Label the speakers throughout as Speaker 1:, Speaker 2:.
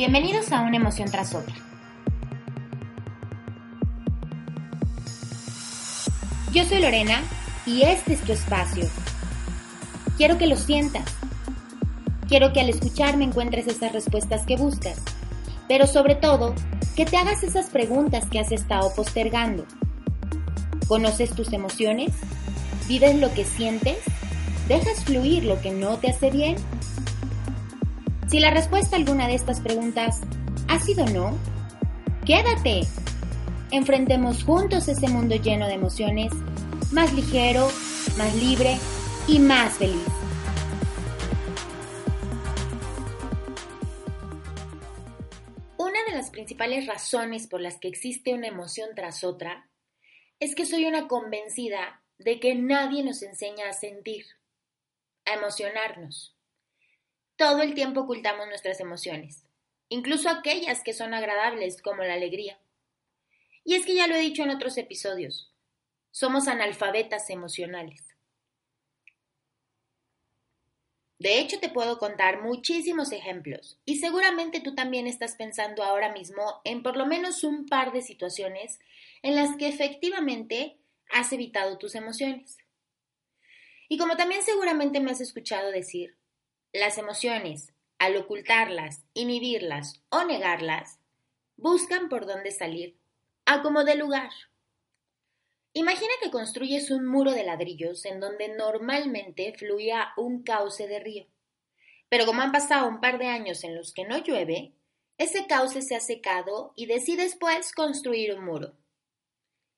Speaker 1: Bienvenidos a una emoción tras otra. Yo soy Lorena y este es tu espacio. Quiero que lo sientas. Quiero que al escucharme encuentres esas respuestas que buscas, pero sobre todo, que te hagas esas preguntas que has estado postergando. ¿Conoces tus emociones? ¿Vives lo que sientes? ¿Dejas fluir lo que no te hace bien? Si la respuesta a alguna de estas preguntas ha sido no, quédate. Enfrentemos juntos ese mundo lleno de emociones, más ligero, más libre y más feliz. Una de las principales razones por las que existe una emoción tras otra es que soy una convencida de que nadie nos enseña a sentir, a emocionarnos. Todo el tiempo ocultamos nuestras emociones, incluso aquellas que son agradables como la alegría. Y es que ya lo he dicho en otros episodios, somos analfabetas emocionales. De hecho, te puedo contar muchísimos ejemplos y seguramente tú también estás pensando ahora mismo en por lo menos un par de situaciones en las que efectivamente has evitado tus emociones. Y como también seguramente me has escuchado decir, las emociones, al ocultarlas, inhibirlas o negarlas, buscan por dónde salir, a como de lugar. Imagina que construyes un muro de ladrillos en donde normalmente fluía un cauce de río. Pero como han pasado un par de años en los que no llueve, ese cauce se ha secado y decides pues construir un muro.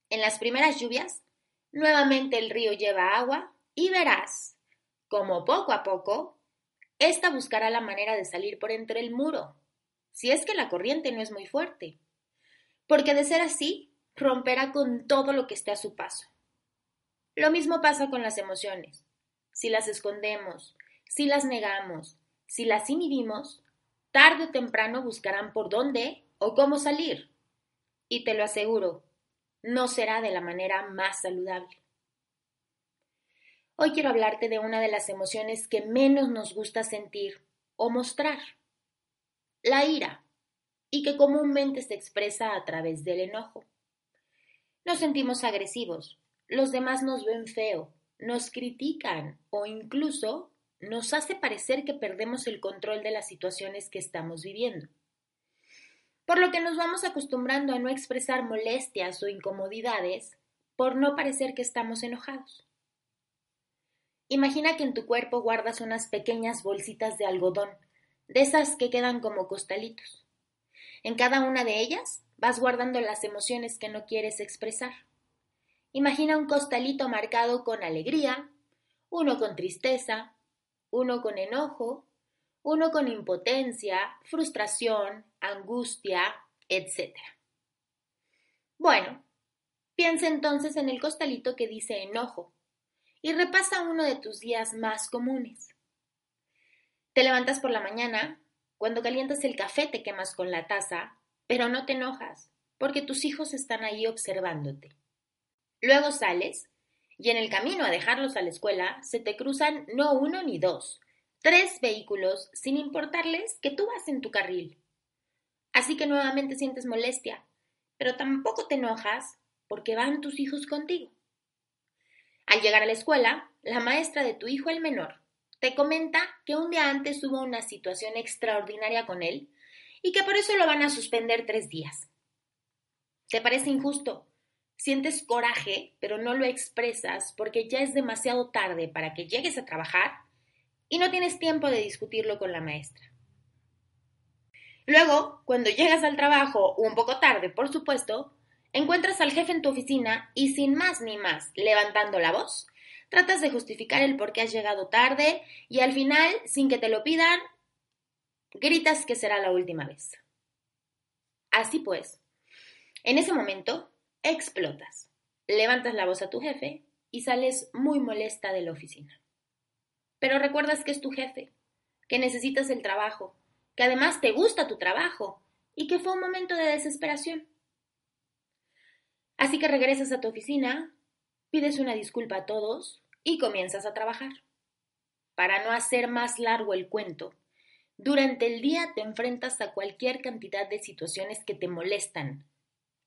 Speaker 1: En las primeras lluvias, nuevamente el río lleva agua y verás como poco a poco esta buscará la manera de salir por entre el muro, si es que la corriente no es muy fuerte, porque de ser así, romperá con todo lo que esté a su paso. Lo mismo pasa con las emociones. Si las escondemos, si las negamos, si las inhibimos, tarde o temprano buscarán por dónde o cómo salir. Y te lo aseguro, no será de la manera más saludable. Hoy quiero hablarte de una de las emociones que menos nos gusta sentir o mostrar, la ira, y que comúnmente se expresa a través del enojo. Nos sentimos agresivos, los demás nos ven feo, nos critican o incluso nos hace parecer que perdemos el control de las situaciones que estamos viviendo. Por lo que nos vamos acostumbrando a no expresar molestias o incomodidades por no parecer que estamos enojados. Imagina que en tu cuerpo guardas unas pequeñas bolsitas de algodón, de esas que quedan como costalitos. En cada una de ellas vas guardando las emociones que no quieres expresar. Imagina un costalito marcado con alegría, uno con tristeza, uno con enojo, uno con impotencia, frustración, angustia, etc. Bueno, piensa entonces en el costalito que dice enojo y repasa uno de tus días más comunes. Te levantas por la mañana, cuando calientas el café te quemas con la taza, pero no te enojas, porque tus hijos están ahí observándote. Luego sales, y en el camino a dejarlos a la escuela se te cruzan no uno ni dos, tres vehículos sin importarles que tú vas en tu carril. Así que nuevamente sientes molestia, pero tampoco te enojas porque van tus hijos contigo. Al llegar a la escuela, la maestra de tu hijo el menor te comenta que un día antes hubo una situación extraordinaria con él y que por eso lo van a suspender tres días. ¿Te parece injusto? Sientes coraje, pero no lo expresas porque ya es demasiado tarde para que llegues a trabajar y no tienes tiempo de discutirlo con la maestra. Luego, cuando llegas al trabajo, un poco tarde, por supuesto, Encuentras al jefe en tu oficina y sin más ni más, levantando la voz, tratas de justificar el por qué has llegado tarde y al final, sin que te lo pidan, gritas que será la última vez. Así pues, en ese momento, explotas, levantas la voz a tu jefe y sales muy molesta de la oficina. Pero recuerdas que es tu jefe, que necesitas el trabajo, que además te gusta tu trabajo y que fue un momento de desesperación. Así que regresas a tu oficina, pides una disculpa a todos y comienzas a trabajar. Para no hacer más largo el cuento, Durante el día te enfrentas a cualquier cantidad de situaciones que te molestan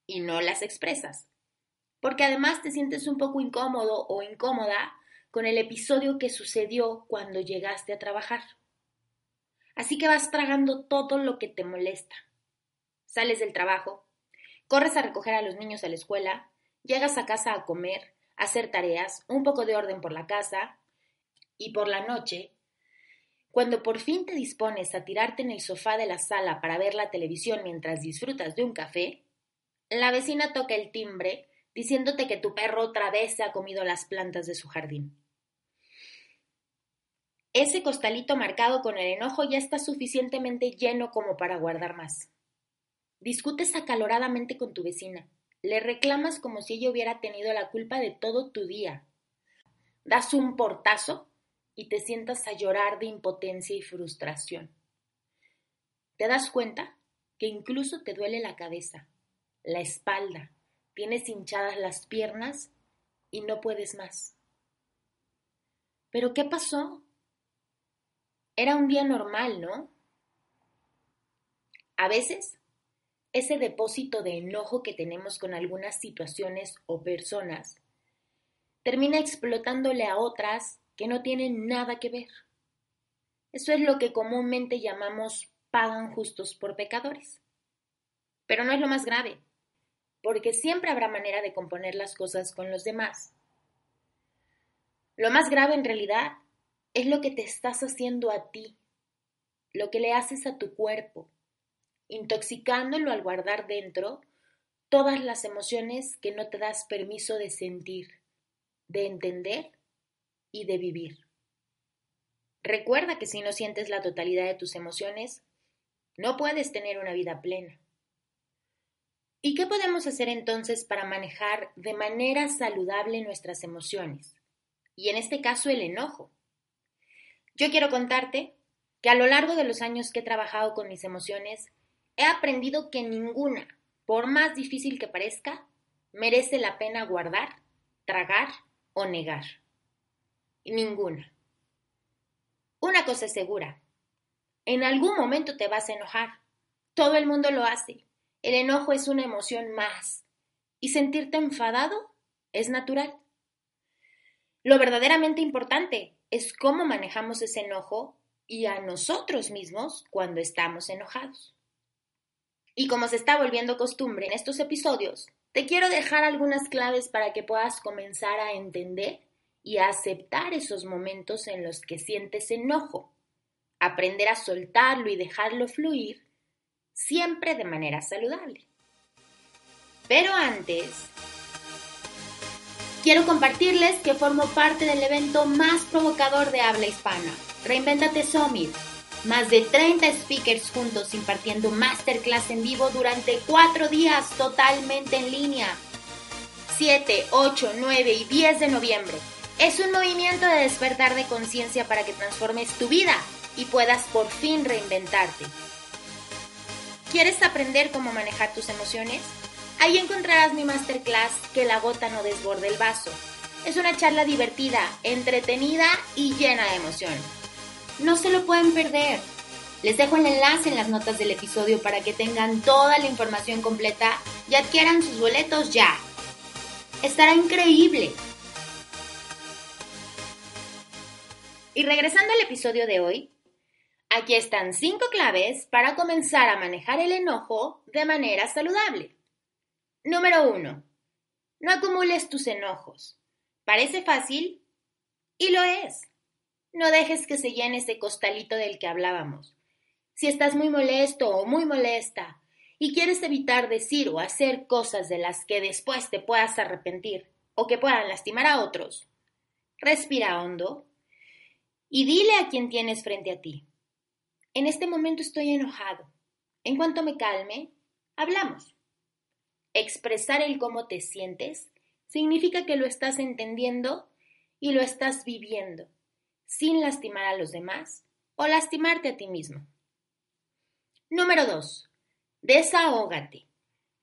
Speaker 1: y no las expresas, porque además te sientes un poco incómodo o incómoda con el episodio que sucedió cuando llegaste a trabajar. Así que vas tragando todo lo que te molesta. Sales del trabajo, corres a recoger a los niños a la escuela, llegas a casa a comer, a hacer tareas, un poco de orden por la casa, y por la noche cuando por fin te dispones a tirarte en el sofá de la sala para ver la televisión mientras disfrutas de un café, la vecina toca el timbre diciéndote que tu perro otra vez se ha comido las plantas de su jardín. Ese costalito marcado con el enojo ya está suficientemente lleno como para guardar más. Discutes acaloradamente con tu vecina. Le reclamas como si ella hubiera tenido la culpa de todo tu día. Das un portazo y te sientas a llorar de impotencia y frustración. ¿Te das cuenta que incluso te duele la cabeza, la espalda, tienes hinchadas las piernas y no puedes más? ¿Pero qué pasó? Era un día normal, ¿no? A veces, ese depósito de enojo que tenemos con algunas situaciones o personas termina explotándole a otras que no tienen nada que ver. Eso es lo que comúnmente llamamos pagan justos por pecadores. Pero no es lo más grave, porque siempre habrá manera de componer las cosas con los demás. Lo más grave en realidad es lo que te estás haciendo a ti, lo que le haces a tu cuerpo, intoxicándolo al guardar dentro todas las emociones que no te das permiso de sentir, de entender y de vivir. Recuerda que si no sientes la totalidad de tus emociones, no puedes tener una vida plena. ¿Y qué podemos hacer entonces para manejar de manera saludable nuestras emociones? Y en este caso el enojo. Yo quiero contarte que a lo largo de los años que he trabajado con mis emociones, he aprendido que ninguna, por más difícil que parezca, merece la pena guardar, tragar o negar ninguna. Una cosa es segura. En algún momento te vas a enojar. Todo el mundo lo hace. El enojo es una emoción más. Y sentirte enfadado es natural. Lo verdaderamente importante es cómo manejamos ese enojo y a nosotros mismos cuando estamos enojados. Y como se está volviendo costumbre en estos episodios, te quiero dejar algunas claves para que puedas comenzar a entender y a aceptar esos momentos en los que sientes enojo, aprender a soltarlo y dejarlo fluir, siempre de manera saludable. Pero antes, quiero compartirles que formo parte del evento más provocador de habla hispana, Reinventate Summit. Más de 30 speakers juntos impartiendo masterclass en vivo durante cuatro días totalmente en línea. 7, 8, 9 y 10 de noviembre. Es un movimiento de despertar de conciencia para que transformes tu vida y puedas por fin reinventarte. ¿Quieres aprender cómo manejar tus emociones? Ahí encontrarás mi masterclass Que la gota no desborde el vaso. Es una charla divertida, entretenida y llena de emoción. No se lo pueden perder. Les dejo el enlace en las notas del episodio para que tengan toda la información completa y adquieran sus boletos ya. Estará increíble. Y regresando al episodio de hoy, aquí están cinco claves para comenzar a manejar el enojo de manera saludable. Número uno, no acumules tus enojos. Parece fácil y lo es. No dejes que se llene ese costalito del que hablábamos. Si estás muy molesto o muy molesta y quieres evitar decir o hacer cosas de las que después te puedas arrepentir o que puedan lastimar a otros, respira hondo y dile a quien tienes frente a ti. En este momento estoy enojado. En cuanto me calme, hablamos. Expresar el cómo te sientes significa que lo estás entendiendo y lo estás viviendo, sin lastimar a los demás o lastimarte a ti mismo. Número 2. Desahógate.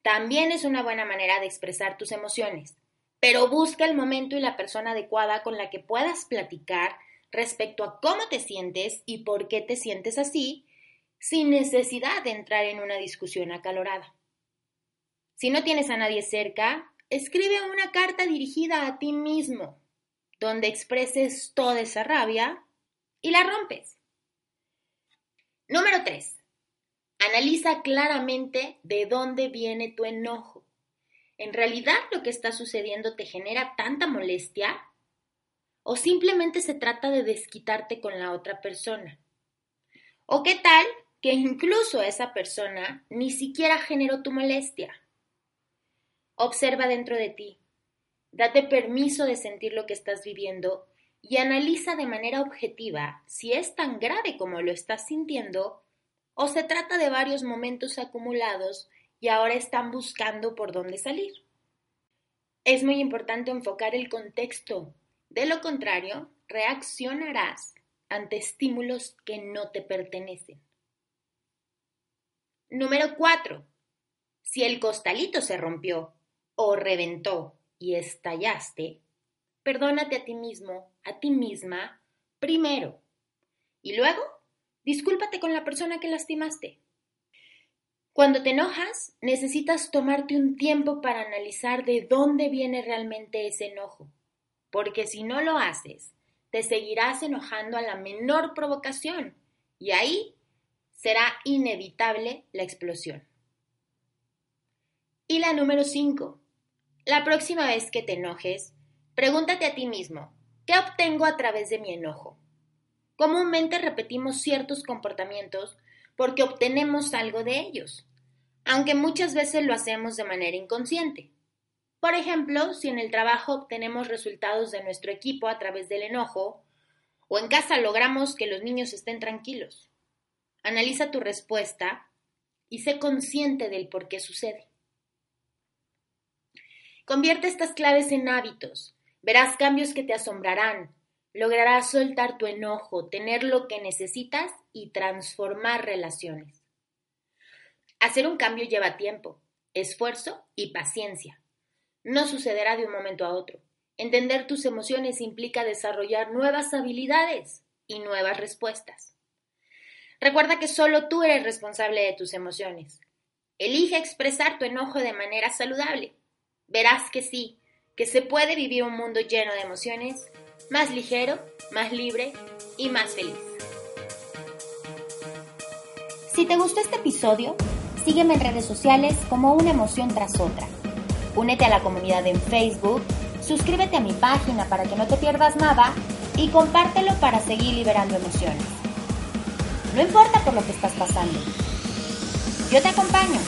Speaker 1: También es una buena manera de expresar tus emociones, pero busca el momento y la persona adecuada con la que puedas platicar respecto a cómo te sientes y por qué te sientes así sin necesidad de entrar en una discusión acalorada. Si no tienes a nadie cerca, escribe una carta dirigida a ti mismo, donde expreses toda esa rabia y la rompes. Número 3. Analiza claramente de dónde viene tu enojo. ¿En realidad lo que está sucediendo te genera tanta molestia? ¿O simplemente se trata de desquitarte con la otra persona? ¿O qué tal que incluso esa persona ni siquiera generó tu molestia? Observa dentro de ti, date permiso de sentir lo que estás viviendo y analiza de manera objetiva si es tan grave como lo estás sintiendo o se trata de varios momentos acumulados y ahora están buscando por dónde salir. Es muy importante enfocar el contexto, de lo contrario, reaccionarás ante estímulos que no te pertenecen. Número 4. Si el costalito se rompió o reventó y estallaste, perdónate a ti mismo, a ti misma, primero. Y luego, discúlpate con la persona que lastimaste. Cuando te enojas, necesitas tomarte un tiempo para analizar de dónde viene realmente ese enojo, porque si no lo haces, te seguirás enojando a la menor provocación y ahí será inevitable la explosión. Y la número 5. La próxima vez que te enojes, pregúntate a ti mismo, ¿qué obtengo a través de mi enojo? Comúnmente repetimos ciertos comportamientos porque obtenemos algo de ellos, aunque muchas veces lo hacemos de manera inconsciente. Por ejemplo, si en el trabajo obtenemos resultados de nuestro equipo a través del enojo, o en casa logramos que los niños estén tranquilos. Analiza tu respuesta y sé consciente del por qué sucede. Convierte estas claves en hábitos. Verás cambios que te asombrarán. Lograrás soltar tu enojo, tener lo que necesitas y transformar relaciones. Hacer un cambio lleva tiempo, esfuerzo y paciencia. No sucederá de un momento a otro. Entender tus emociones implica desarrollar nuevas habilidades y nuevas respuestas. Recuerda que solo tú eres responsable de tus emociones. Elige expresar tu enojo de manera saludable verás que sí, que se puede vivir un mundo lleno de emociones, más ligero, más libre y más feliz. Si te gustó este episodio, sígueme en redes sociales como una emoción tras otra. Únete a la comunidad en Facebook, suscríbete a mi página para que no te pierdas nada y compártelo para seguir liberando emociones. No importa por lo que estás pasando. Yo te acompaño